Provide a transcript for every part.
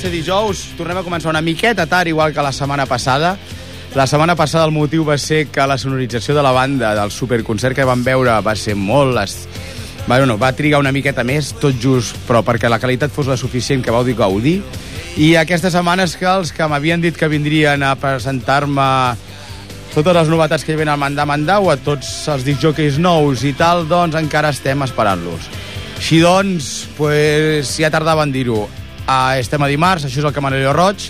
ser dijous, tornem a començar una miqueta tard, igual que la setmana passada. La setmana passada el motiu va ser que la sonorització de la banda del superconcert que vam veure va ser molt... Es... Bueno, va trigar una miqueta més, tot just, però perquè la qualitat fos la suficient que vau dir gaudir. I aquestes setmanes que els que m'havien dit que vindrien a presentar-me totes les novetats que hi havia al Mandà o a tots els disjockeys nous i tal, doncs encara estem esperant-los. Així doncs, pues, ja tardava en dir-ho. Uh, estem a dimarts, això és el Camarero Roig.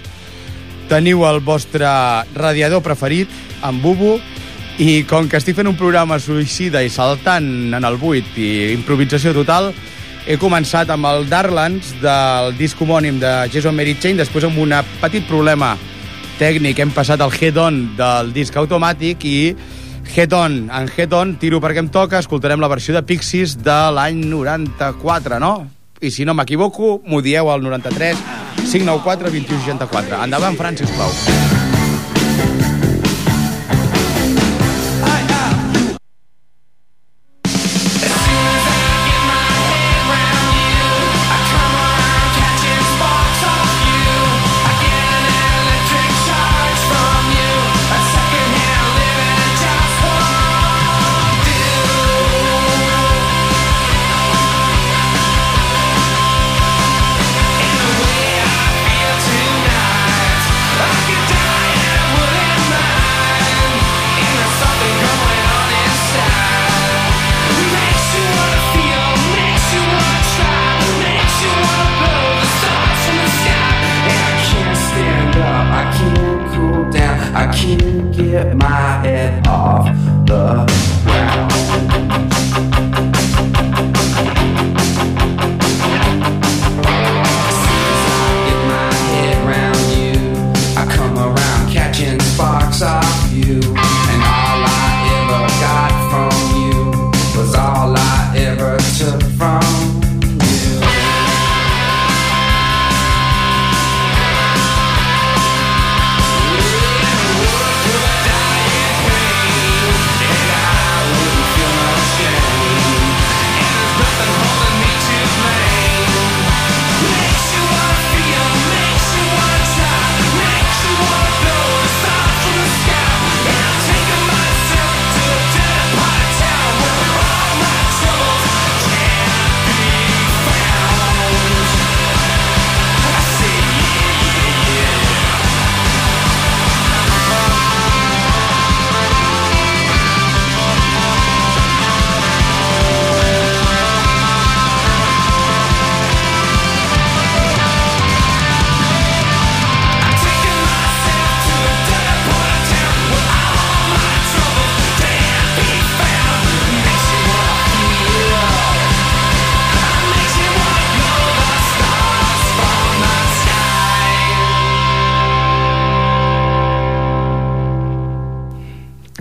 Teniu el vostre radiador preferit, en Bubu, i com que estic fent un programa suïcida i saltant en el buit i improvisació total, he començat amb el Darlands del disc homònim de Jason Mary Chain, després amb un petit problema tècnic hem passat al head-on del disc automàtic i head-on, en head-on, tiro perquè em toca, escoltarem la versió de Pixies de l'any 94, no? I si no m'equivoco, m'ho dieu al 93 594 2164. Endavant, Fran, sisplau.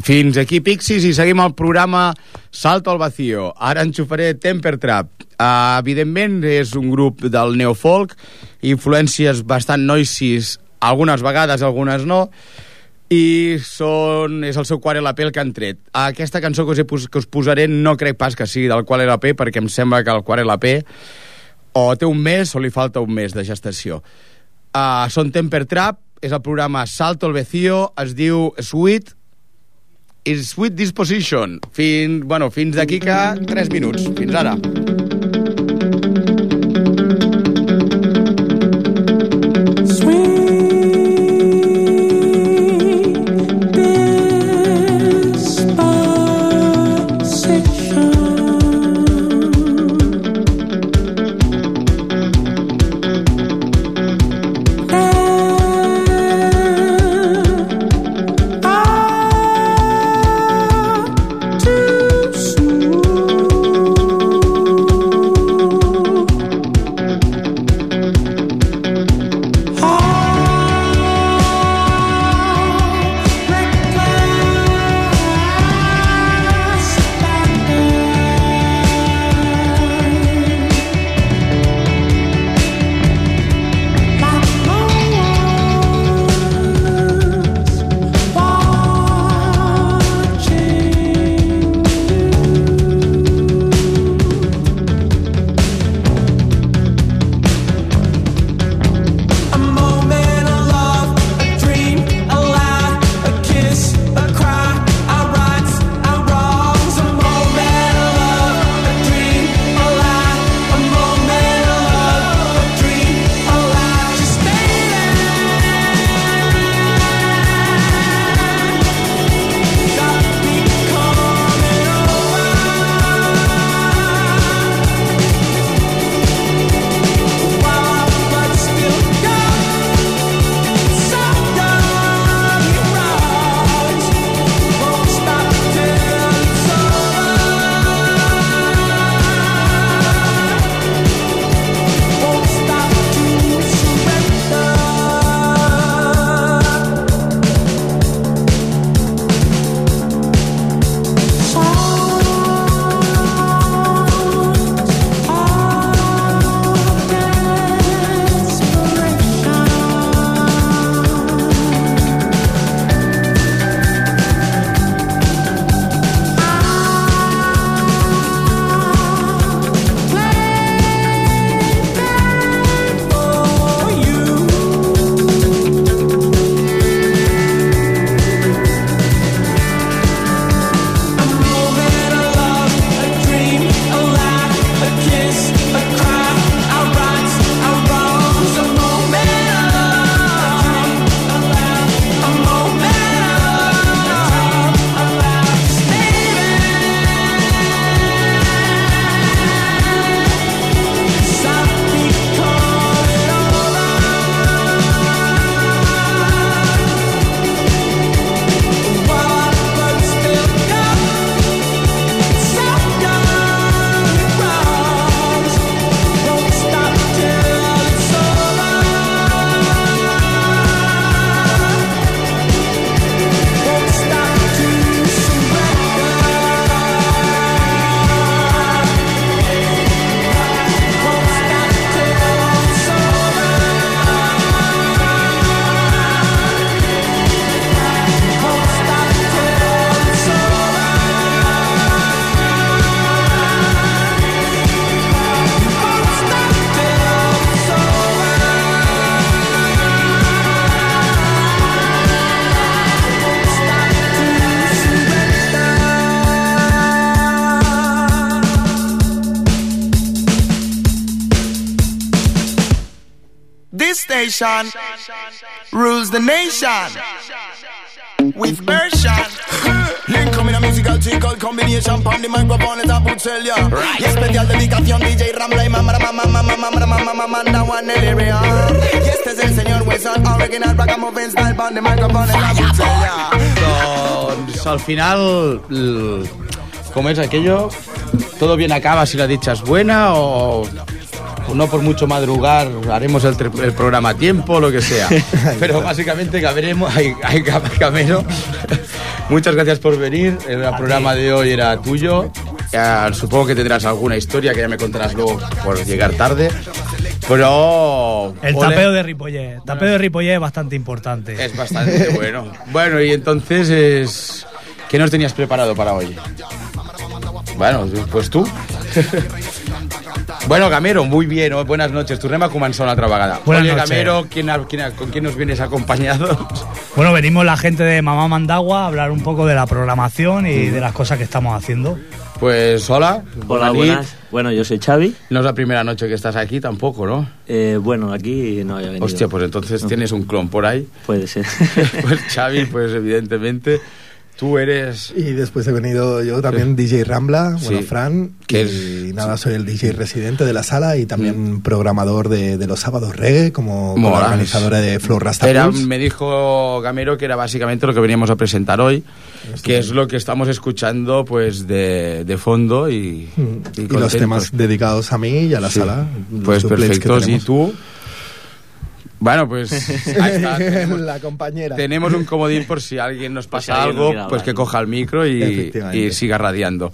Fins aquí Pixis i seguim el programa Salto al Vacío. Ara enxufaré Temper Trap. Uh, evidentment és un grup del neofolk, influències bastant noisis, algunes vegades, algunes no, i són, és el seu quart LP el que han tret. Aquesta cançó que us, he, que us posaré no crec pas que sigui del quart LP perquè em sembla que el quart LP o té un mes o li falta un mes de gestació. Uh, són Temper Trap, és el programa Salto al Vacío, es diu Sweet is Sweet Disposition. Fins, bueno, fins d'aquí que 3 minuts. Fins ara. Rules the nation with version. Link a musical tickle combination Pon the microphone let a put sell ya right. Yes, special dedicación DJ Ramla y mamá, mamá, mamá, mamá, mamá, mamá, mamá, manda one el area Y este es el señor Wilson, original Ragamuffin style Pon the microphone let a put sell ya Doncs al final, com és aquello? Todo bien acaba si la dicha es buena o... no por mucho madrugar, haremos el, programa a tiempo, lo que sea. Pero básicamente caberemos, hay, hay. Muchas gracias por venir. El programa de hoy era tuyo. Ya, supongo que tendrás alguna historia que ya me contarás luego por llegar tarde. Pero. El ole, tapeo de Ripollet. El tapeo de Ripollet es bastante importante. Es bastante bueno. Bueno, y entonces es. ¿Qué nos tenías preparado para hoy? Bueno, pues tú. bueno, Gamero, muy bien, oh, buenas noches. Tornem a començar una altra vegada. Buenas Oye, noches. Gamero, ¿quién, quién ¿con quién nos vienes acompañado? Bueno, venimos la gente de Mamá Mandagua a hablar un poco de la programación y de las cosas que estamos haciendo. Pues hola. Hola, buenas. Bueno, yo soy Xavi. No es la primera noche que estás aquí tampoco, ¿no? Eh, bueno, aquí no había venido. Hostia, pues entonces tienes un clon por ahí. Puede ser. Pues Xavi, pues evidentemente tú eres... Y después he venido yo también DJ Rambla, bueno, Sí. Fran, Que y nada, soy el DJ residente de la sala y también programador de, de los sábados reggae, como, organizadora de Flow Rasta Era, me dijo Gamero que era básicamente lo que veníamos a presentar hoy, que es lo que estamos escuchando pues de, de fondo y, Mm. Y, los contentos. temas dedicados a mí y a la Sí. sala. los Pues perfectos. ¿Y tú? Bueno, pues ahí está. Tenemos, la compañera. tenemos un comodín por si alguien nos pasa no algo, pues que coja el micro y siga radiando.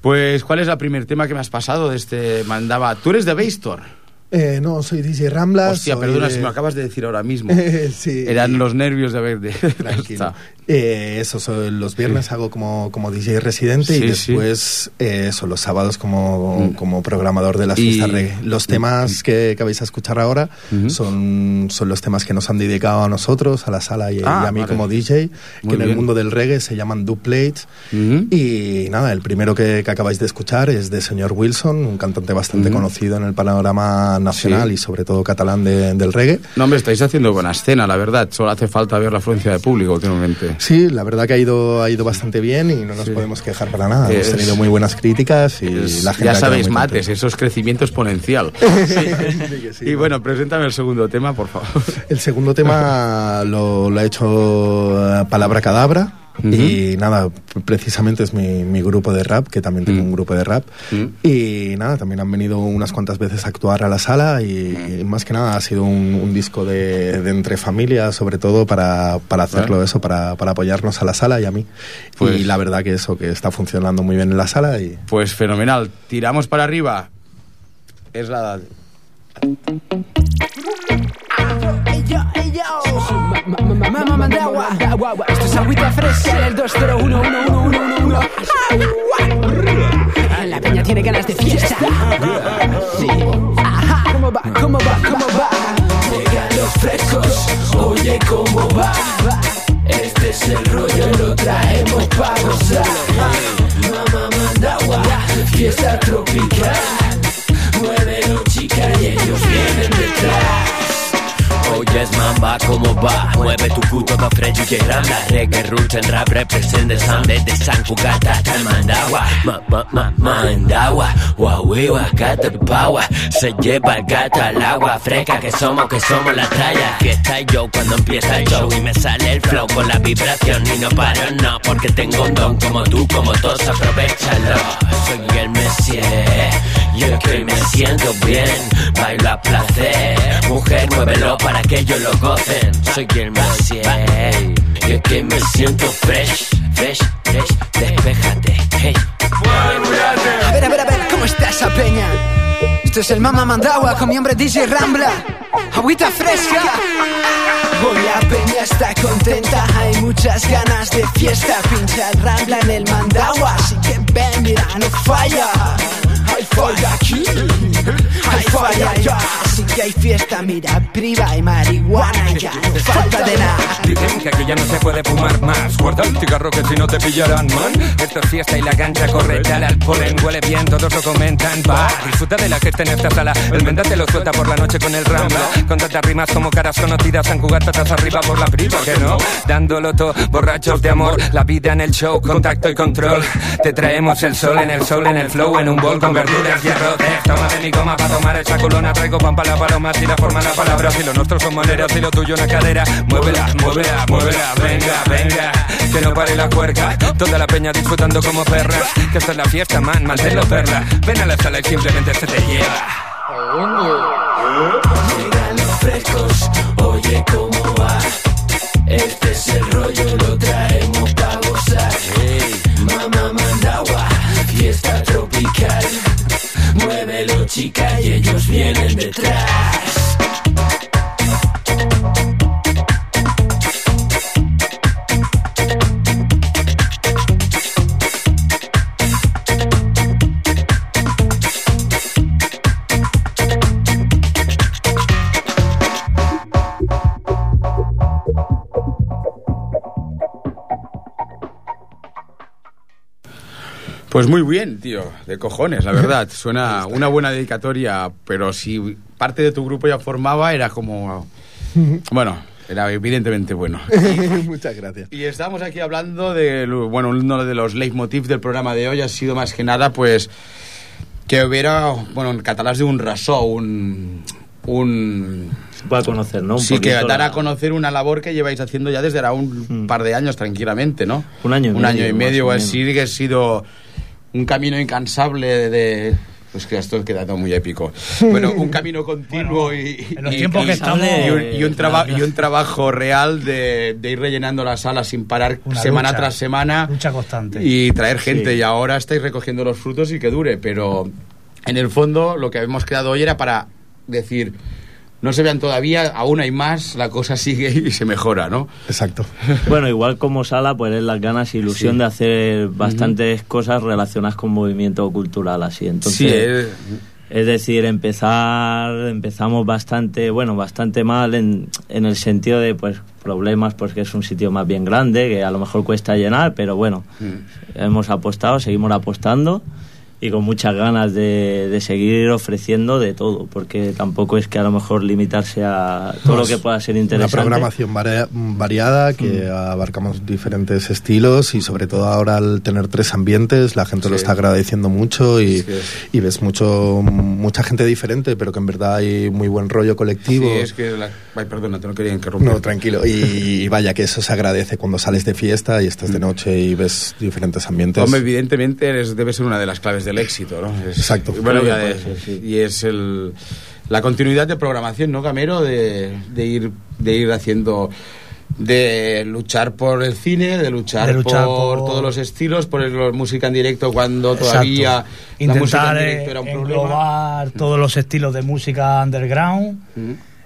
Pues, ¿cuál es el primer tema que me has pasado de este mandaba? Tú eres de Baystor. Eh, no, soy DJ Rambla. Hostia, perdona de- si me acabas de decir ahora mismo. sí. Eran los nervios de haber de Tranquilo. Eh, eso, soy- los viernes hago como, como DJ residente Sí, y después eh, eso, los sábados como, Mm. como programador de las Y- fiestas reggae. Los temas que, que vais a escuchar ahora son, son los temas que nos han dedicado a nosotros, a la sala y, Ah, y a mí vale. como DJ, Muy que en el mundo del reggae se llaman duplates. Y nada, el primero que, que acabáis de escuchar es de señor Wilson, un cantante bastante conocido en el panorama nacional Sí. y sobre todo catalán de- del reggae. No, hombre, estáis haciendo buena escena, la verdad. Solo hace falta ver la afluencia de público últimamente. Sí, la verdad que ha ido, ha ido bastante bien y no nos Sí. podemos quejar para nada. Es- Hemos tenido muy buenas críticas y Es- la gente ya sabéis, mates, contenta. eso es crecimiento exponencial. Sí y ¿no? bueno, preséntame el segundo tema, por favor. El segundo tema lo, lo ha hecho eh, Palabra Cadabra. Ujú. Y nada, precisamente es mi, mi grupo de rap, que también tengo Mm. un grupo de rap. Mm. Y nada, también han venido unas cuantas veces a actuar a la sala y, Mm. más que nada ha sido un, un disco de, de entre familias, sobre todo para, para hacerlo Bueno. eso, para, para apoyarnos a la sala y a mí. Pues- y la verdad que eso, que está funcionando muy bien en la sala y Pues fenomenal. Tiramos para arriba. Es la... Mamá Mandagua, esto es agüita fresca en el 2011111. La peña tiene ganas de fiesta. Sí. Ajá. ¿Cómo va? ¿Cómo va? ¿Cómo va? Llegan los frescos, oye cómo va. Este es el rollo, lo traemos pa' gozar. Mamá Mandagua, fiesta tropical. Muévelo chica y ellos vienen detrás. Oyes mamba, ¿cómo va? Mueve tu puto da freddo que rambla Reggae, roots en rap representa Sambe de San Cugata, tal mandagua Ma, ma, ma, mandagua. Huahuiwa, gata paua Se lleva el gato al agua Fresca que somos, que somos la talla. Fiesta y yo cuando empieza el show Y me sale el flow con la vibración Y no paro, no, porque tengo un don Como tú, como todos, aprovechalo. Soy el Messier Yo que me siento bien Bailo a placer. Mujer, muévelo para que ellos lo gocen Soy el Messier Yo que me siento fresh Fresh, fresh, despéjate Hey A ver, a ver, a ver, ¿cómo está esa peña? Esto es el Mama Mandagua con mi hombre DJ Rambla. Agüita fresca. Hoy la peña está contenta, hay muchas ganas de fiesta. Pincha el Rambla en el Mandagua, así que ven, mira, no falla. Falla aquí, hay falla. Así que hay fiesta, mira, priva y marihuana, ya no falta de nada. Dicen que aquí ya no se puede fumar más. Guarda el cigarro que si no te pillarán, man. Esto es fiesta y la cancha corre, dale al polen, huele bien, todos lo comentan. Va, disfruta de la gente en esta sala. El menda te lo suelta por la noche con el rambla. Con tantas rimas como caras conocidas, San Cugatas arriba por la priva, que no. Dándolo todo, borrachos de amor. La vida en el show, contacto y control. Te traemos el sol en el sol, en el flow, en un bol con verduras y arroz. Eh, Toma de mi goma para tomar esa culona. Traigo pan para la paloma, si la forma la palabra. Si lo nuestro son maneras, si lo tuyo una cadera. Muévela, muévela, muévela, venga, venga. Que no pare la cuerca. Toda la peña disfrutando como perras. Que esta es la fiesta, man, manténlo perla. Ven a la sala y simplemente se te lleva. Llegan los frescos, oye cómo va. Este es el rollo, lo traemos pa' gozar. Mamá mandagua, fiesta chica y ellos vienen detrás. Pues muy bien, tío, de cojones, la verdad. Suena una buena dedicatoria, pero si parte de tu grupo ya formaba, era como... Bueno, era evidentemente bueno. Muchas gracias. Y estamos aquí hablando de, bueno, uno de los leitmotivs del programa de hoy ha sido más que nada, pues, que hubiera, bueno, en catalán de un rasó, un... un Se puede conocer, ¿no? Un sí, que dar a la- conocer una labor que lleváis haciendo ya desde ahora un par de años tranquilamente, ¿no? Un año y Un año medio, y más medio o así, que ha sido un camino incansable de... Pues que esto queda todo muy épico. Bueno, un camino continuo y, en los y- tiempos y- que estamos- y un, y un traba- Claro. y un trabajo real de, de ir rellenando la sala sin parar Una semana lucha, tras semana Lucha constante. y traer gente. Sí. Y ahora estáis recogiendo los frutos y que dure. Pero en el fondo lo que habíamos creado hoy era para decir, no se vean todavía, aún hay más, la cosa sigue y se mejora, ¿no? Exacto. Bueno, igual como sala, pues es las ganas y ilusión Sí. de hacer bastantes cosas relacionadas con movimiento cultural así. Entonces, sí, eh, Es decir, empezar, empezamos bastante, bueno, bastante mal en, en el sentido de, pues, problemas, pues que es un sitio más bien grande, que a lo mejor cuesta llenar, pero bueno, hemos apostado, seguimos apostando y con muchas ganas de, de seguir ofreciendo de todo, porque tampoco es que a lo mejor limitarse a todo lo que pueda ser Una interesante. programación varia- variada que abarcamos diferentes estilos y sobre todo ahora al tener tres ambientes la gente lo está agradeciendo mucho y, Sí, y ves mucho mucha gente diferente pero que en verdad hay muy buen rollo colectivo. sí, es que... La... Ay, perdona, te no quería interrumpir. No, tranquilo. Y, y vaya que eso se agradece cuando sales de fiesta y estás de noche y ves diferentes ambientes. Mm. Hombre, evidentemente eres- debe ser una de las claves del éxito, ¿no? Es- Exacto. Bueno, sí. y es el, la continuidad de programación, ¿no, Camero? De, de ir, de ir haciendo de luchar por el cine, de luchar, De luchar por, por- todos los estilos, por el- música en directo cuando Exacto. todavía la música Intentar en eh, directo era un problema. englobar todos los estilos de música underground.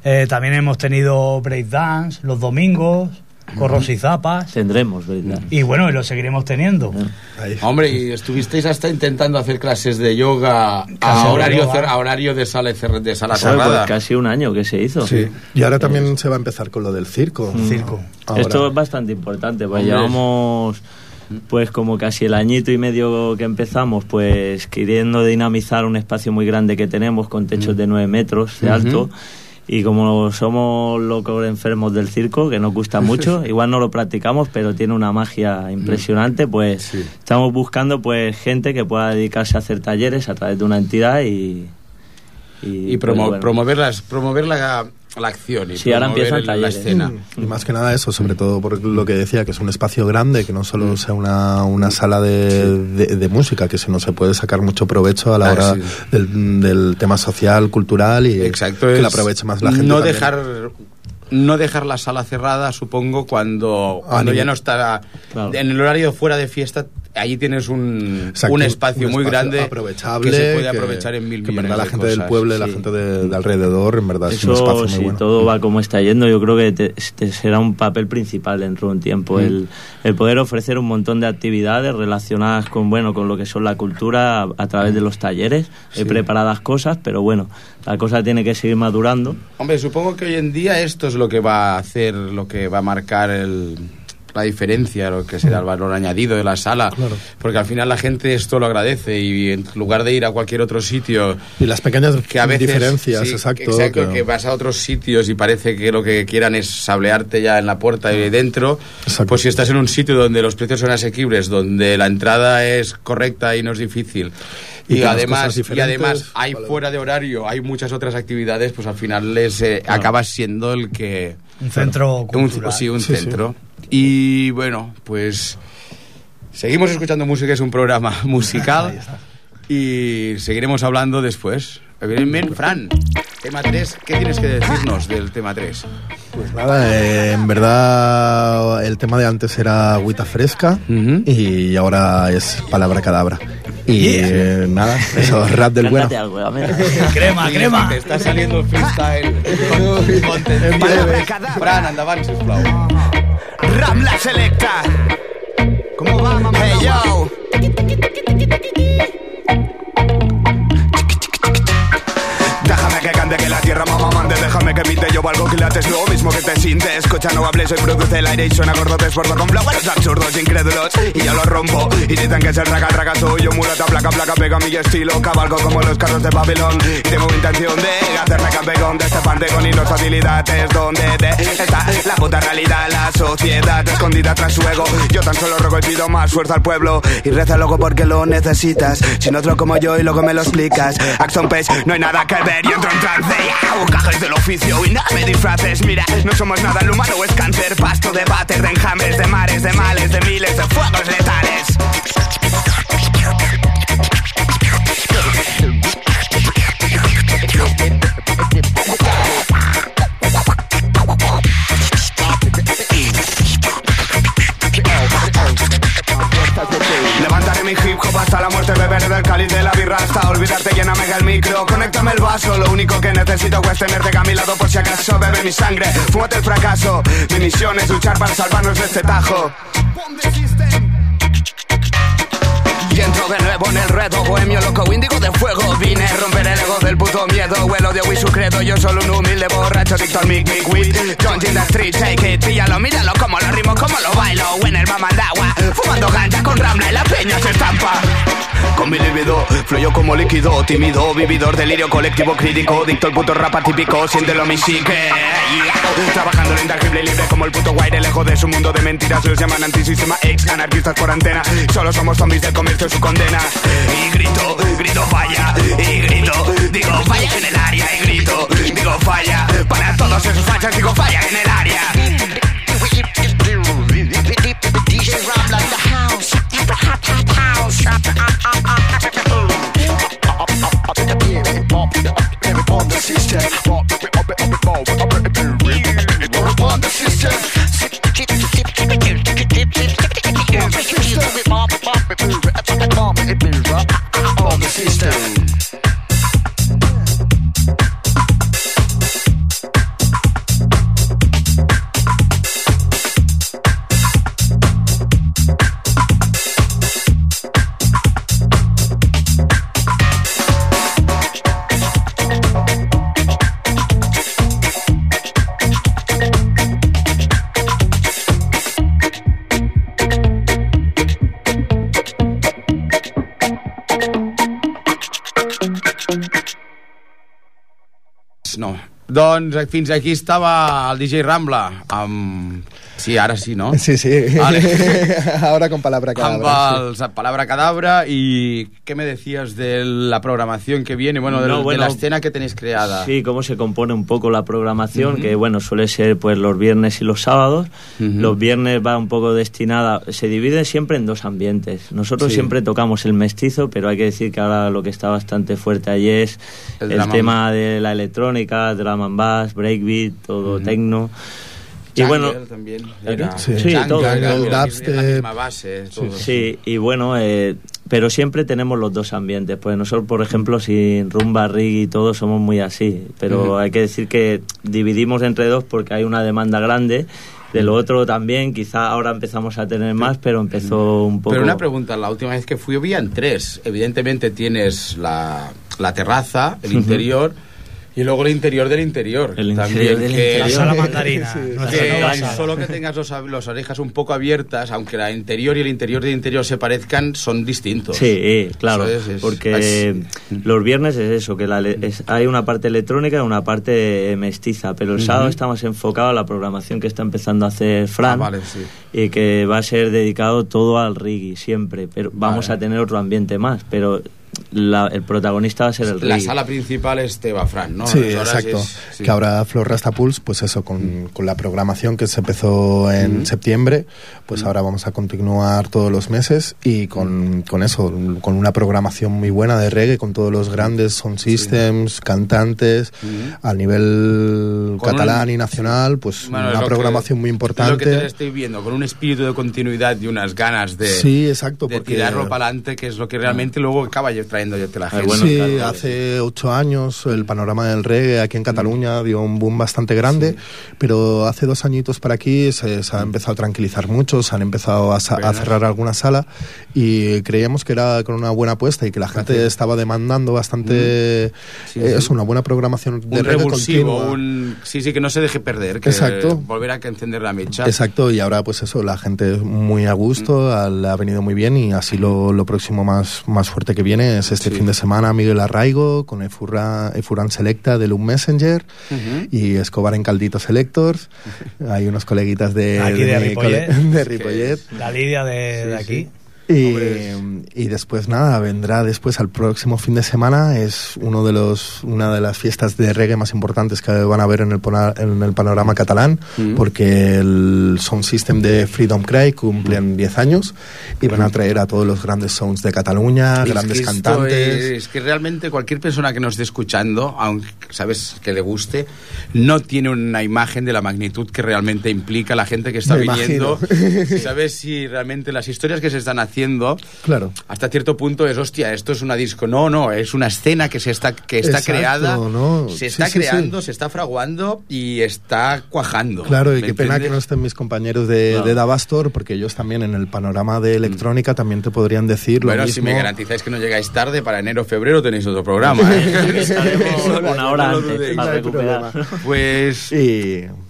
Eh, también hemos tenido breakdance los domingos, corros y zapas. Tendremos, ¿verdad? Y bueno, y lo seguiremos teniendo. Ahí. Hombre, y estuvisteis hasta intentando hacer clases de yoga a de horario, yoga. a horario de sala, de sala Joder, pues cerrada. casi un año que se hizo. Sí. Y ahora también se va a empezar con lo del circo. Circo. Ahora. Esto es bastante importante, pues llevamos pues como casi el añito y medio que empezamos, pues queriendo dinamizar un espacio muy grande que tenemos con techos de 9 metros de alto. Y como somos locos enfermos del circo, que nos gusta mucho, igual no lo practicamos, pero tiene una magia impresionante, pues Sí. estamos buscando pues gente que pueda dedicarse a hacer talleres a través de una entidad y... y pues, promo- bueno. promover, las, promover la, la acción y Sí, ahora empiezan el- la talleres. escena. Y más que nada eso, sobre todo por lo que decía, que es un espacio grande, que no solo sea una, una sala de, de- de música, que se no se puede sacar mucho provecho a la Ah, hora sí. del, del tema social, cultural y Exacto, que la aproveche más la gente. No también. dejar no dejar la sala cerrada, supongo, cuando, cuando ya no está Claro. en el horario fuera de fiesta, allí tienes un, Exacto, un espacio muy grande aprovechable que se puede que- aprovechar en mil que en millones verdad la de gente del cosas. pueblo y la sí. gente de, de alrededor en verdad es un Eso, espacio muy si bueno todo va como está yendo, yo creo que te- te será un papel principal dentro de un tiempo. El, el poder ofrecer un montón de actividades relacionadas con, bueno, con lo que son la cultura a, a través de los talleres. He preparadas cosas, pero bueno, la cosa tiene que seguir madurando. Hombre, supongo que hoy en día esto es lo que va a hacer, lo que va a marcar el, la diferencia, lo que será el valor añadido de la sala. Claro. Porque al final la gente esto lo agradece y en lugar de ir a cualquier otro sitio y las pequeñas que a veces diferencias sí, exacto, exacto, que- que vas a otros sitios y parece que lo que quieran es sablearte ya en la puerta y dentro Exacto. pues si estás en un sitio donde los precios son asequibles donde la entrada es correcta y no es difícil Y además y además hay vale. fuera de horario hay muchas otras actividades pues al final les eh, acabas siendo el que Un centro un, cultural. sí, un Sí, sí. Y bueno pues seguimos escuchando música es un programa musical y seguiremos hablando después. Evidentemente, Fran, tema 3, ¿qué tienes que decirnos del tema 3? Pues nada, eh, en verdad el tema de antes era agüita fresca y ahora es palabra cadabra. Y eh, nada, eso, rap del bueno. Crema, crema. Te está saliendo el freestyle con, contentillo. Fran, endavant, sisplau. Ramla Selecta. ¿Cómo va, mamá? Hey, yo. Déjame que cante que la tierra mamá mande Déjame que pinte yo valgo quilates. Lo mismo que te sientes Escucha no hables Hoy produce el aire y suena gordo Te esfuerzo con flowers absurdos incrédulos Y yo los rompo. Y dicen que es el raga raga Soy yo mulata placa placa Pega mi estilo Cabalgo como los carros de Babilón. Y tengo intención de Hacerme campeón de este panteón Y las facilidades Donde te está la puta realidad La sociedad escondida tras su ego. Yo tan solo ruego y pido más fuerza al pueblo Y reza loco porque lo necesitas. Sin otro como yo y luego me lo explicas. Axon Page, no hay nada que ver y entro en trance Cajes del oficio y nada me disfraces. Mira, no somos nada, el humano es cáncer Pasto de váter, de enjambres, de mares, de males De miles de fuegos letales beber del cáliz de la birra hasta olvidarte, lléname el micro, conéctame el vaso, lo único que necesito es tenerte a mi lado por si acaso, bebe mi sangre, fúmate el fracaso, mi misión es luchar para salvarnos de este tajo. Y entro de nuevo en el reto bohemio loco índigo de fuego. Vine a romper el ego del puto miedo el odio y su credo. Yo solo un humilde borracho Dicto al mic mic weed. Don't in street take it Píllalo, míralo como lo rimo, como lo bailo. En el mamandagua Fumando ganja con ramla y la peña se estampa. Con mi libido, fluyo como líquido, tímido, vividor, delirio colectivo crítico, dicto el puto rap típico, siéntelo mi psique. Trabajando en intangible y libre como el puto guaire, lejos de su mundo de mentiras, los llaman antisistema ex, anarquistas por antena, solo somos zombies del comercio su condena. Y grito, grito falla, y grito, digo falla en el área, y grito, digo falla, para todos esos fachas, digo falla en el área. System, system. Doncs fins aquí estava el DJ Rambla amb... Sí, ara sí, no? Sí, sí. Vale. Ahora con palabra Amb cadabra. Palabra Cadabra y ¿qué me decías de la programación que viene? Bueno, de, No, de la escena que tenéis creada. Sí, cómo se compone un poco la programación, que bueno, suele ser pues los viernes y los sábados. Los viernes va un poco destinada, se divide siempre en dos ambientes. Nosotros Sí. siempre tocamos el mestizo, pero hay que decir que ahora lo que está bastante fuerte allí es El tema de la electrónica, drum and bass, breakbeat, todo techno. Y bueno, también. era- Sí. Jungle, Sí, todo, era todo. la Dubstep. misma base, todo. Sí, y bueno, eh, pero siempre tenemos los dos ambientes. Pues nosotros, por ejemplo, sin rumba, reggae y todo, somos muy así. Pero hay que decir que dividimos entre dos porque hay una demanda grande. De lo otro también, quizá ahora empezamos a tener más, pero empezó un poco... Pero una pregunta, la última vez que fui habían tres. Evidentemente tienes la, la terraza, el interior y luego el interior del interior. El También interior del que, interior. La sala mandarina. Sí, nuestra que nueva sala. solo que tengas los, las orejas un poco abiertas, aunque la interior y el interior del interior se parezcan, son distintos. Sí, claro, es- es- porque es- los viernes es eso, que la le- es- hay una parte electrónica y una parte mestiza, pero el sábado está más enfocado a la programación que está empezando a hacer Fran Ah, vale, sí. y que va a ser dedicado todo al reggae siempre, pero vamos Vale. a tener otro ambiente más, pero la- el protagonista va a ser el La rey. sala principal es Teba Fran, ¿no? Sí, exacto. és- sí. Que ahora Flor Rastapuls, pues eso, con, con la programación que se empezó en septiembre, pues ahora vamos a continuar todos los meses y con, con eso, con una programación muy buena de reggae, con todos los grandes sound systems, cantantes, a nivel Con catalán un- y nacional, pues Bueno, es una programación que- muy es Lo que importante. te estoy viendo, con un espíritu de continuidad y unas ganas de, Sí, exacto, de porque- tirarlo para adelante, que es lo que realmente luego acaba trayendo la gente. bueno, sí, claro, hace ocho años el panorama del reggae aquí en Cataluña dio un boom bastante grande, pero hace dos añitos para aquí se, se ha empezado a tranquilizar mucho, se han empezado a, a cerrar alguna sala y creíamos que era con una buena apuesta y que la gente estaba demandando bastante Sí, eh, sí. eso, una buena programación de un reggae revulsivo, continua. un... Sí, sí, que no se deje perder, que Exacto. volver a encender la mecha. Exacto, y ahora pues eso, la gente muy a gusto, Mm. a- le ha venido muy bien y así lo, lo próximo más, más fuerte que viene es este Sí. fin de semana Miguel Arraigo con Efurra, Efuran Selecta de Loom Messenger y Escobar en Caldito Selectors. Hay unos coleguitas de, de Ripollet. de Ripollet. La Lidia de, de aquí. Y, y después nada, vendrá después al próximo fin de semana, es uno de los, una de las fiestas de reggae más importantes que van a haber en el, en el panorama catalán, porque el Sound System de Freedom Cry cumplen 10 años y van a traer a todos los grandes sounds de Cataluña, Es grandes que cantantes. Es, es que realmente cualquier persona que nos esté escuchando, aunque sabes que le guste, no tiene una imagen de la magnitud que realmente implica la gente que está Me viniendo. imagino. Sabes si realmente las historias que se están haciendo, Claro. hasta cierto punto es, hostia, esto es una disco. No, no, es una escena que se está, que está Exacto, creada, ¿no? se está sí, creando, sí. se está fraguando y está cuajando. Claro, y ¿me qué pena que no estén mis compañeros de, Claro. de Davastor, porque ellos también en el panorama de electrónica también te podrían decir lo Bueno, mismo. si me garantizáis que no llegáis tarde, para enero o febrero tenéis otro programa. ¿eh? Estaremos una hora No antes para No recuperar. Pues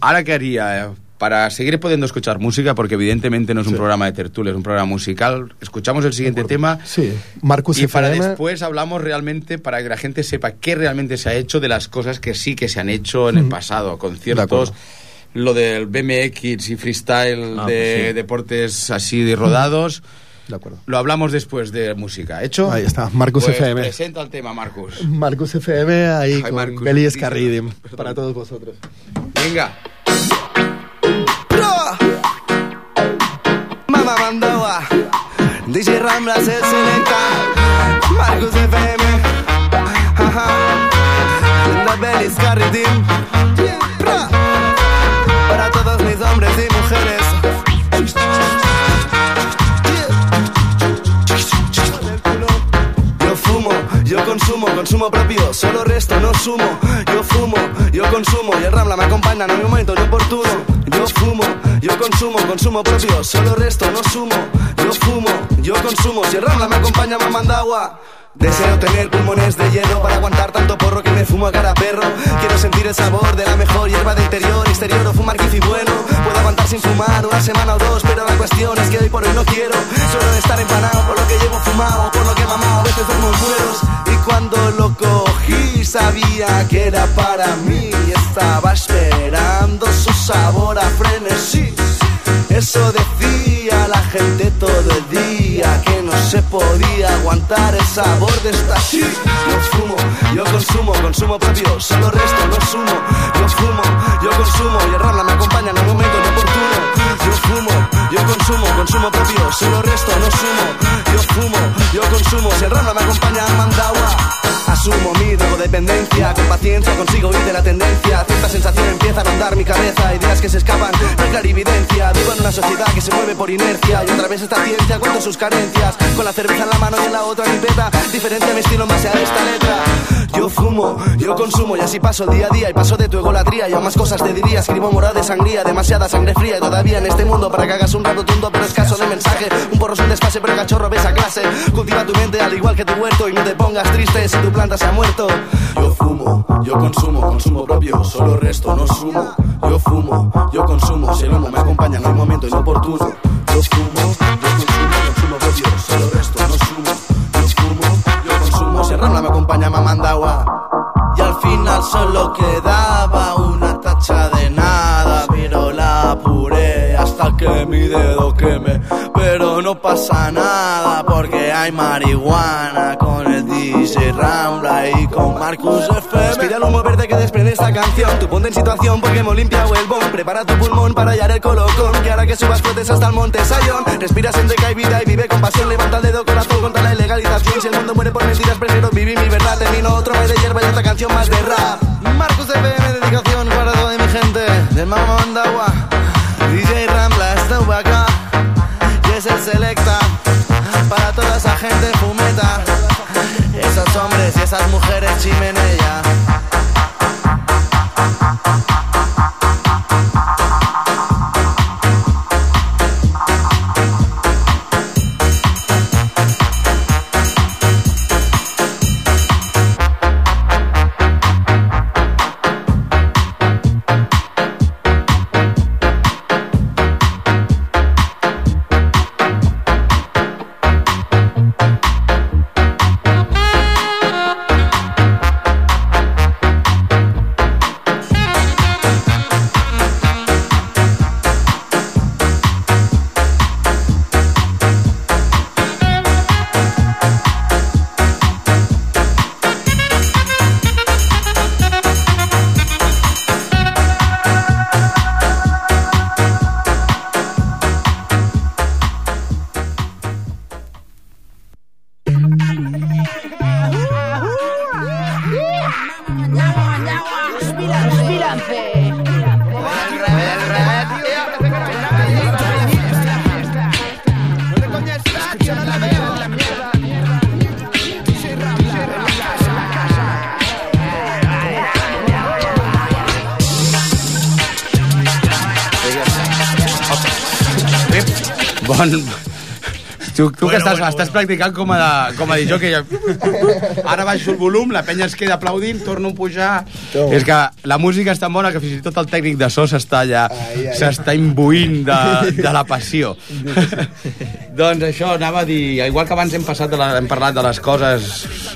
Ahora, ¿qué haría? Para seguir pudiendo escuchar música, porque evidentemente no es un programa de tertulia, es un programa musical. Escuchamos el siguiente tema. sí, Marcus Y para después hablamos realmente, para que la gente sepa qué realmente se ha hecho de las cosas que sí que se han hecho en el pasado. Conciertos, lo del BMX y freestyle Ah, de pues sí. deportes así de rodados. De acuerdo. Lo hablamos después de música. ¿Hecho? Ahí está, Marcus Pues FM. Presenta el tema, Marcus. Marcus FM ahí con Marcus, Escarridim sí. para todos vosotros. Venga. Mamá Mandoa, DJ Ramblas el selecta, Marcos FM, ajá, la Belis Carridim, para todos mis hombres y consumo, propio, solo resto, no sumo. Yo fumo, yo consumo y el Rambla me acompaña en un momento inoportuno. Yo fumo, yo consumo, consumo propio, solo resto, no sumo. Yo fumo, yo consumo, si el Rambla me acompaña me manda agua. Deseo tener pulmones de hielo para aguantar tanto porro que me fumo a cara perro. Quiero sentir el sabor de la mejor hierba de interior, exterior o fumar y bueno. Puedo aguantar sin fumar una semana o dos, pero la cuestión es que hoy por hoy no quiero. Solo estar empanado por lo que llevo fumado, por lo que he mamado, a veces duermo en cueros. Y cuando lo cogí sabía que era para mí. Estaba esperando su sabor a frenesí. Eso decía la gente todo el día Que no se podía aguantar el sabor de esta. Shit Yo fumo, yo consumo, consumo propio Solo resto, no sumo. Yo fumo, yo consumo Y el Rambla me acompaña en el momento inoportuno Yo fumo, yo consumo, consumo propio Solo resto, no sumo. Yo fumo, yo consumo Si el Rambla me acompaña Mandagua Asumo Con paciencia consigo huir de la tendencia. Cierta sensación empieza a rondar mi cabeza. Ideas que se escapan, no hay clarividencia. Vivo en una sociedad que se mueve por inercia. Y otra vez esta ciencia cuento sus carencias. Con la cerveza en la mano y en la otra peta Diferencia mi estilo base a esta letra. Yo fumo, yo consumo y así paso día a día. Y paso de tu egolatría y a más cosas te diría. Escribo morada de sangría, demasiada sangre fría. Y todavía en este mundo para que hagas un rato tonto Pero escaso de mensaje, un porro es un Pero cachorro ves a clase. Cultiva tu mente al igual que tu huerto Y no te pongas triste si tu planta se ha muerto Yo fumo, yo consumo, consumo propio Solo resto, no sumo. Yo fumo, yo consumo Si el humo me acompaña en un momento inoportuno. Yo fumo, yo consumo, consumo propio Solo resto, no sumo. Yo fumo, yo consumo Si el Rambla me acompaña me manda agua y al final solo quedaba una tacha de nada. Pero la apuré hasta que mi dedo queme Pero no pasa nada porque hay marihuana el Rambla y con Marcus FM. Respira el humo verde que desprende esta canción. Tú ponte en situación porque hemos limpiado el bon. Prepara tu pulmón para hallar el colocón. Que hará que subas flotes hasta el monte Sayón. Respira, siente que hay vida y vive con pasión. Levanta el dedo corazón contra la ilegalización. Si el mundo muere por mentiras, prefiero vivir mi verdad. Termino otro baile de hierba y otra canción más de rap. Marcus FM, dedicación para toda mi gente. Del Mama Mandagua. DJ Rambla, está acá. Y es el selecta. Para toda esa gente fumeta. Y esas mujeres chimenea. Tu, tu que estàs, estàs practicant com a, com a DJ, que ara baixo el volum, la penya es queda aplaudint, torno a pujar... Toma. És que la música és tan bona que fins i tot el tècnic de so s'està allà, s'està imbuint de, de la passió. doncs això, anava a dir, igual que abans hem, passat de la, hem parlat de les coses,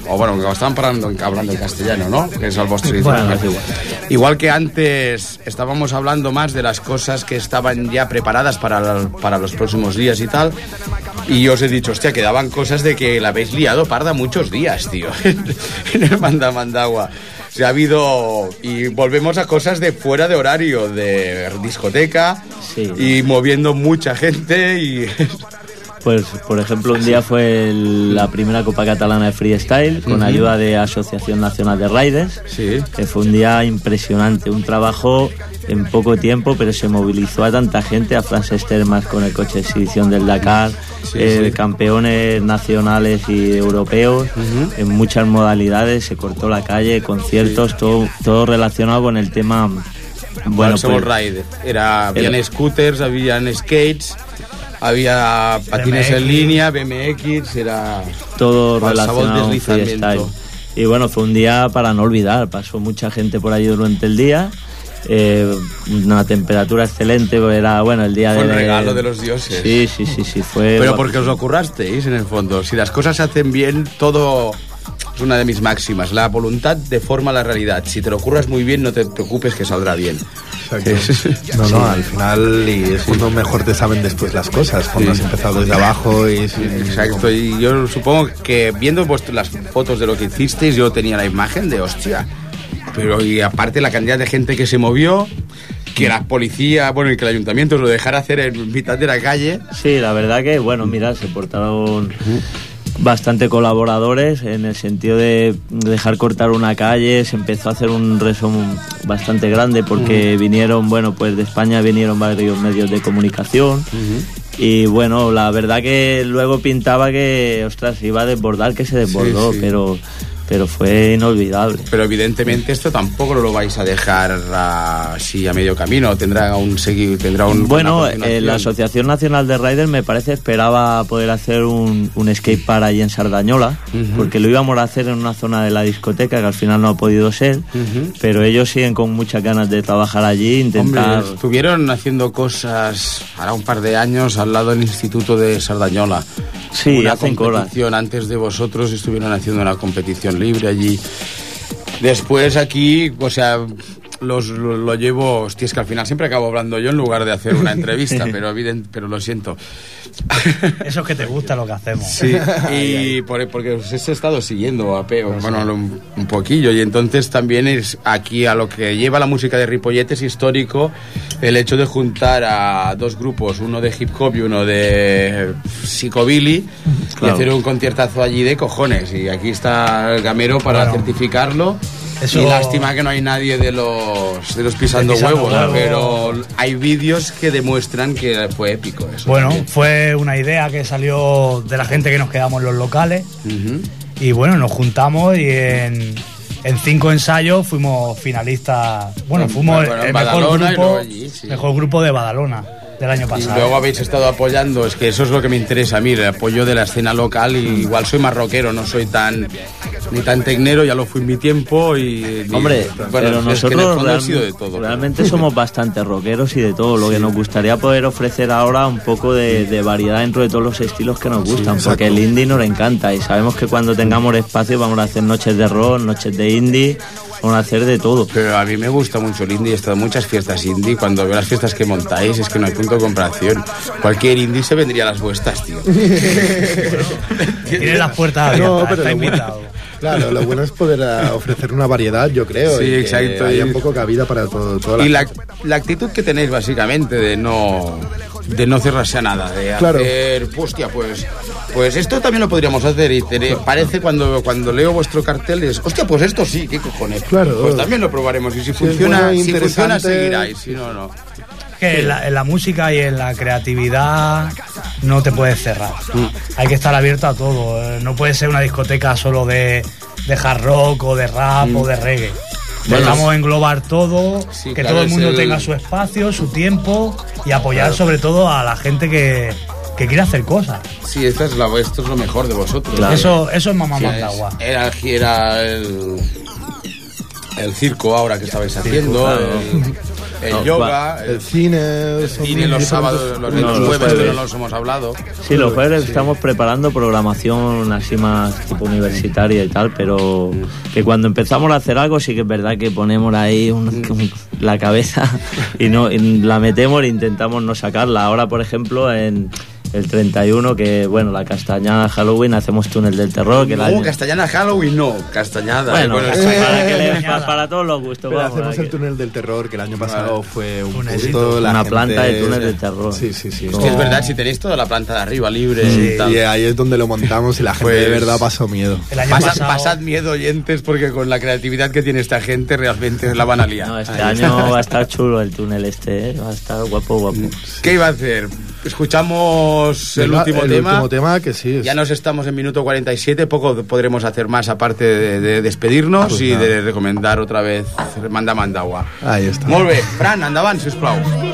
o bueno, que estàvem parlant hablando de castellano, ¿no? Que es el vostre idioma. Bueno, igual. Igual que antes estábamos hablando más de las cosas que estaban ya preparadas para, la- para los próximos días y tal, y yo os he dicho, hostia, quedaban cosas de que la habéis liado parda muchos días, tío, en el Manda Mandagua. O sea, ha habido... Y volvemos a cosas de fuera de horario, de discoteca, Sí. y moviendo mucha gente y... Pues, por ejemplo, un día fue el- la primera Copa Catalana de Freestyle con ayuda de Asociación Nacional de Riders, Sí. que fue un día impresionante, un trabajo en poco tiempo, pero se movilizó a tanta gente, a Frances Termas con el coche de exhibición del Dakar, Sí, eh, sí. campeones nacionales y europeos en muchas modalidades, se cortó la calle, conciertos, todo, todo relacionado con el tema... Bueno, Qualsevol pues, ride. Era, habían Era- scooters, habían skates, había patines en BMX. línea, BMX, era... todo relacionado con deslizamiento. freestyle. Y bueno, fue un día para no olvidar. Pasó mucha gente por allí durante el día. eh, una temperatura excelente, era bueno el día Fue de el regalo de los dioses. Sí, sí, sí, sí, fue. Pero porque os lo currasteis, en el fondo. Si las cosas se hacen bien, todo es una de mis máximas. La voluntad deforma la realidad. Si te lo curras muy bien, no te preocupes que saldrá bien. No, no, al final y es cuando mejor te saben después las cosas, cuando Sí. has empezado desde abajo y... sí, Exacto, y yo supongo que viendo vuestro- las fotos de lo que hicisteis, yo tenía la imagen de hostia. Pero y aparte la cantidad de gente que se movió, que la policía, bueno, y que el ayuntamiento os lo dejara hacer en mitad de la calle. Sí, la verdad que, bueno, mira, se portaron bastante colaboradores en el sentido de dejar cortar una calle, se empezó a hacer un resumen bastante grande porque vinieron, bueno, pues de España vinieron varios medios de comunicación. Y bueno, la verdad que luego pintaba que, ostras, iba a desbordar, que se desbordó, sí. pero pero fue inolvidable. Pero evidentemente esto tampoco lo vais a dejar así a medio camino. Tendrá un seguir, tendrá un. Bueno, eh, la. Asociación Nacional de Riders me parece esperaba poder hacer un, un skate park allí en Sardañola, porque lo íbamos a hacer en una zona de la discoteca que al final no ha podido ser, Ujú. pero ellos siguen con muchas ganas de trabajar allí, intentar... Hombre, estuvieron haciendo cosas ahora un par de años al lado del Instituto de Sardañola. Sí, una hacen competición antes de vosotros estuvieron haciendo una competición libre allí. Después aquí, o sea, los, lo, lo llevo... Hostia, es que al final siempre acabo hablando yo en lugar de hacer una entrevista, pero, evident, pero lo siento. Eso es que te gusta lo que hacemos. Sí, y por, porque os he estado siguiendo a Peo, bueno, un, un poquillo, y entonces también es aquí a lo que lleva la música de Ripollet es histórico el hecho de juntar a dos grupos, uno de hip hop y uno de psicobilly, Claro. y hacer un conciertazo allí de cojones. Y aquí está el gamero para Bueno. certificarlo. Eso- Y lástima que no hay nadie de los, de los pisando, De pisando huevos, pero hay vídeos que demuestran que fue épico eso. Bueno, también. fue una idea que salió de la gente que nos quedamos en los locales. Y bueno, nos juntamos y en, en cinco ensayos fuimos finalistas. Bueno, fuimos bueno, el mejor Badalona grupo, allí, sí. mejor grupo de Badalona del año Y pasado. luego habéis estado apoyando, es que eso es lo que me interesa a mí, el apoyo de la escena local y igual soy más rockero, no soy tan ni tan tecnero, ya lo fui en mi tiempo y... ni- Hombre, bueno, pero que nosotros fondo he real- sido de todo. realmente somos bastante rockeros y de todo. Lo que nos gustaría poder ofrecer ahora un poco de, de variedad dentro de todos los estilos que nos gustan, porque el indie nos encanta y sabemos que cuando tengamos espacio vamos a hacer noches de rock, noches de indie, a hacer de todo. Pero a mí me gusta mucho el indie, he estado en muchas fiestas indie, cuando veo las fiestas que montáis es que no hay punto de comparación. Cualquier indie se vendría a las vuestras, tío. Tiene las puertas abiertas, No, pero está invitado. Claro, lo bueno es poder eh, ofrecer una variedad, yo creo. Sí, y exacto, Haya y- un poco cabida para todo, toda la Y la, la actitud que tenéis básicamente de no de no cerrarse a nada, de Claro. hacer, hostia, pues pues esto también lo podríamos hacer y te- parece cuando cuando leo vuestro cartel es, hostia, pues esto sí, qué cojones. Claro. Pues también lo probaremos y si funciona, si funciona interesante. seguiráis, si no no. Que en la, en la música y en la creatividad no te puedes cerrar. Mm. Hay que estar abierto a todo. eh, No puede ser una discoteca solo de, de hard rock o de rap o de reggae. Bueno, Vamos a englobar todo, Sí, que claro, todo el mundo el- tenga su espacio, su tiempo y apoyar sobre todo a la gente que, que quiere hacer cosas. Sí, esta es la, esto es lo mejor de vosotros. Claro. Eso, eso es Mamá Sí, es- Era, era el, el circo ahora que estabais haciendo, el, el No, yoga, El el cine. son cine los sábados, los, No, los jueves, jueves. pero no los hemos hablado. Sí, los jueves estamos preparando programación así más tipo universitaria y tal, pero que cuando empezamos a hacer algo sí que es verdad que ponemos ahí un- un- la cabeza y no y la metemos e intentamos no sacarla. Ahora, por ejemplo, en el 31, que bueno, la castañada Halloween, hacemos túnel del terror, que No, año- castellana Halloween no, castañada. Bueno, eh, para, bueno, que le- castañada. pa- para todos los gustos. Pero vamos, hacemos el túnel del terror, que el año pasado fue un Un éxito. la Una gente- planta de túnel del terror. Sí, sí, sí. es que es verdad, si tenéis toda la planta de arriba libre Sí, y tal. y ahí es donde lo montamos y la gente de Pues- verdad pasó miedo. El año Pasa- pasado, pasad miedo, oyentes, porque con la creatividad que tiene esta gente realmente la van a liar. No, este año va a estar chulo el túnel este, ¿eh? va a estar guapo, guapo. ¿Qué iba a hacer? Escuchamos el último el tema. último tema que sí. es- Ya nos estamos en minuto 47, poco podremos hacer más aparte de, de despedirnos Pues y de recomendar otra vez Manda Mandagua. Ahí está. Molt bé, Fran, endavant, sisplau. Y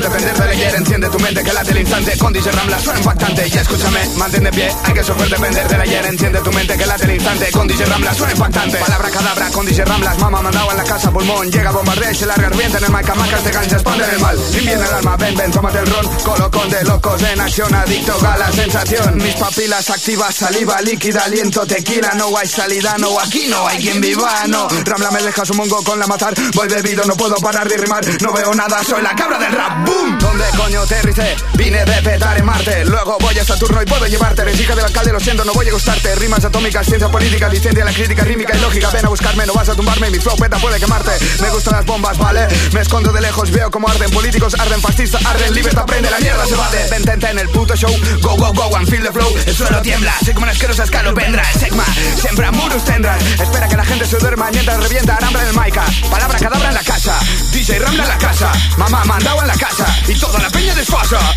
depender Enciende tu mente, que late el instante. Con DJ Rambla suena impactante. Y escúchame, mantén de pie, hay que sufrir depender del ayer. Enciende tu mente, que late el instante. Con DJ Rambla suena impactante. Palabra cadabra con DJ Ramblas Mamá mandado en la casa pulmón. Llega bombardea y se larga ardiente En el mic macas de ganchas, expande el mal. Inviene el alma, ven, ven, tómate el ron. Colocón de locos en acción Adicto a la sensación. Mis papilas activas, saliva líquida Aliento tequila, no hay salida No, aquí no hay quien viva, no. Rambla me deja su mongo con la matar. Voy bebido, no puedo parar de rimar. No veo nada, soy la cabra del rap ¡Boom! ¿Dónde coño aterricé? Vine de petar en Marte. Luego voy a Saturno y puedo llevarte. Eres hija del alcalde, lo siento, no voy a gustarte. Rimas atómicas, ciencia política Licencia la crítica, rítmica y lógica. Ven a buscarme, no vas a tumbarme Mi flow peta puede quemarte. Me gustan las bombas, ¿vale? Me escondo de lejos, veo como arden Políticos arden, fascistas arden Libertad prende, la mierda se va de Vente en el puto show. Go, go, go, and feel the flow. El suelo tiembla, soy como una asquerosa escalopendra El segma, siempre amuros tendrás Espera que la gente se duerma mientras revienta Arambra en el maica Palabra cadabra en la casa. DJ Rambla en la casa. Mamá mandado en la casa. Y toda la peña desfasa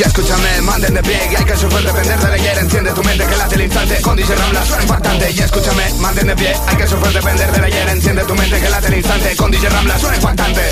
Y escúchame, manden de pie y hay que sufrir depender de ayer Enciende tu mente que late el instante. Con DJ Rambla suena impactante Y escúchame, manden de pie, hay que sufrir depender de ayer Enciende tu mente que late el instante. Con DJ Rambla suena impactante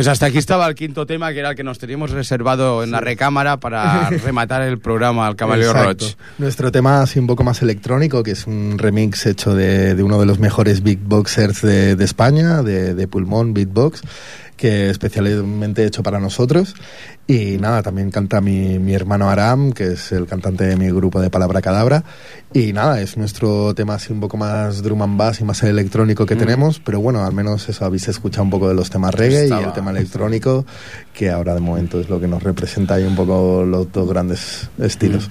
Pues hasta aquí estaba el quinto tema, que era el que nos teníamos reservado en la recámara para rematar el programa al Caballero. Roach. Nuestro tema así un poco más electrónico, que es un remix hecho de, de uno de los mejores beatboxers de, de España, de, de Pulmón Beatbox, que especialmente hecho para nosotros. Y nada, también canta mi, mi hermano Aram, que es el cantante de mi grupo de Palabra Cadabra. Y nada, es nuestro tema así un poco más drum and bass y más electrónico que Mm. tenemos, pero bueno, al menos eso habéis escuchado un poco de los temas reggae y Estaba- el tema electrónico, que ahora de momento es lo que nos representa ahí un poco los dos grandes estilos.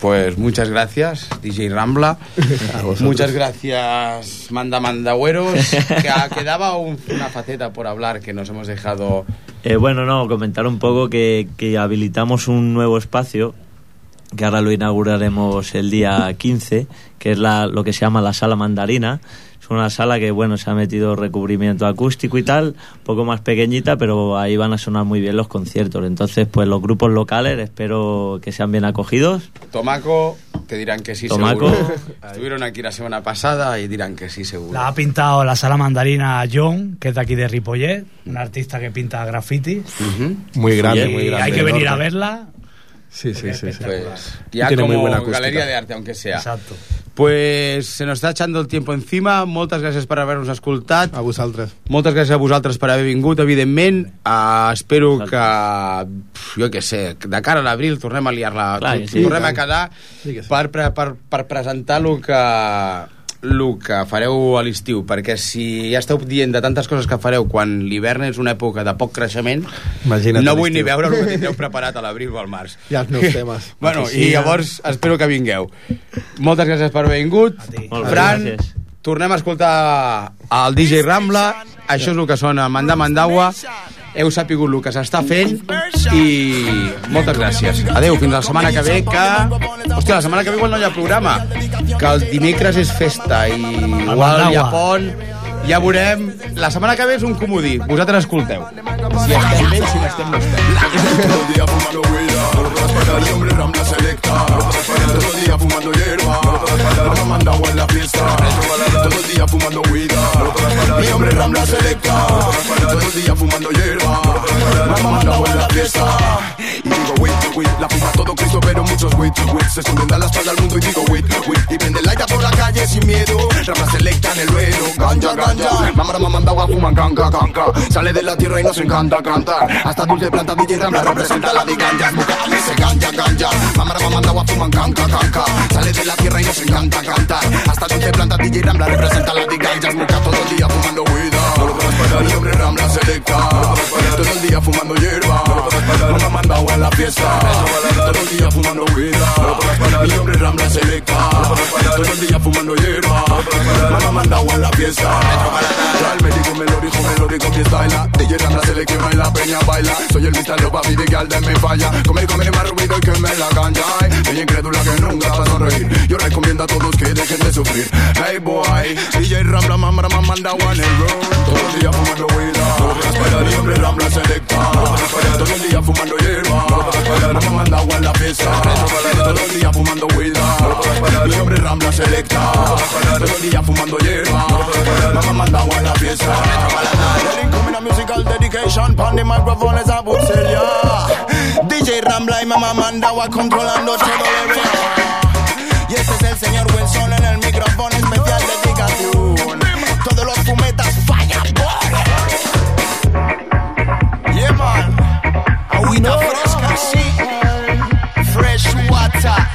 Pues muchas gracias, DJ Rambla. muchas gracias, Manda Mandagüeros. que quedaba un- una faceta por hablar que nos hemos dejado. Eh, bueno, no, comentar un poco que, que habilitamos un nuevo espacio que ahora lo inauguraremos el día 15, que es la, lo que se llama la sala mandarina. Es una sala que, bueno, se ha metido recubrimiento acústico y tal, un poco más pequeñita, pero ahí van a sonar muy bien los conciertos. Entonces, pues los grupos locales espero que sean bien acogidos. Tomaco, te dirán que sí, Tomaco. seguro. Estuvieron aquí la semana pasada y dirán que sí, seguro. La ha pintado la sala mandarina John, que es de aquí de Ripollet, un artista que pinta graffiti. Muy grande, Y muy grande. Hay que venir a verla. Sí, sí, sí. sí. Pues, ya tiene como muy buena acústica. galería de arte, aunque sea. Exacto. Pues se nos està echando el tiempo encima. Moltes gràcies per haver-nos escoltat. A vosaltres. Moltes gràcies a vosaltres per haver vingut, evidentment. Uh, espero que, pf, jo què sé, de cara a l'abril tornem a liar-la, que sí. tornem a I tant. quedar Sí que sí. per, per, per presentar el que, el que fareu a l'estiu, perquè si ja esteu dient de tantes coses que fareu quan l'hivern és una època de poc creixement, Imagina't no vull ni veure el que tindreu preparat a l'abril o al març. I els meus temes. Bueno, i llavors espero que vingueu. Moltes gràcies per haver vingut. Fran, gràcies. tornem a escoltar el DJ Rambla. Això és el que sona Mandà Mandagua. Heu sapigut el que s'està fent i moltes gràcies. Adeu, fins la setmana que ve, que... Hòstia, la setmana que ve igual no hi ha programa, que el dimecres és festa i igual hi ha pont, ja veurem. La setmana que ve és un comodí, vosaltres escolteu. Si estem bé, si no estem, no estem. No lo puedes parar. No lo puedes parar. No lo puedes parar, no lo puedes parar, mi. Y digo, wait, wait, la fuma todo Cristo, pero muchos wait. Se suben a la espalda al mundo y digo, wait, wait. Y prende la por la calle sin miedo. Rambla selecta en el ruedo. Ganja, ganja. Mamá, mamá manda agua, fuman canca, canca. Sale de la tierra y nos encanta cantar. Hasta dulce planta DJ Rambla representa la de ganja. Vocales se ganja, ganja. Mamá, mamá manda agua, fuman canca, canca. Sale de la tierra y nos encanta cantar. Hasta dulce planta DJ Rambla representa la de ganja. Muca todo el día fumando huida. No lo puedes parar, el hombre Rambla selecta. Todo el día fumando hierba. Mamá manda agua en la fiesta. Todo el día fumando huida. Mi hombre Rambla selecta. Todo el día fumando hierba. Mamá manda agua en la fiesta. Ya el médico me lo dijo, me lo Rico freestyle DJ Rambla selecciona y la peña baila Soy el Mr. Pide que al de me falla Comer, comer más ruido y que me la Ay, Ella incrédula que nunca va a sonreír Yo recomiendo a todos que dejen de sufrir Hey boy, DJ Rambla, mamá, manda one and roll Todos los días fumando weed No el hombre Rambla selecta Todos los días fumando hierba. Mamá manda agua en la fiesta Todos los días fumando weed. Mi hombre Rambla selecta Todos los días fumando hierba. Mamá manda agua en la fiesta El musical dedication Pon the microphone es a Bucelia DJ Rambla y mamá manda agua controlando todo el area Y este es el señor Wilson en el micrófono top.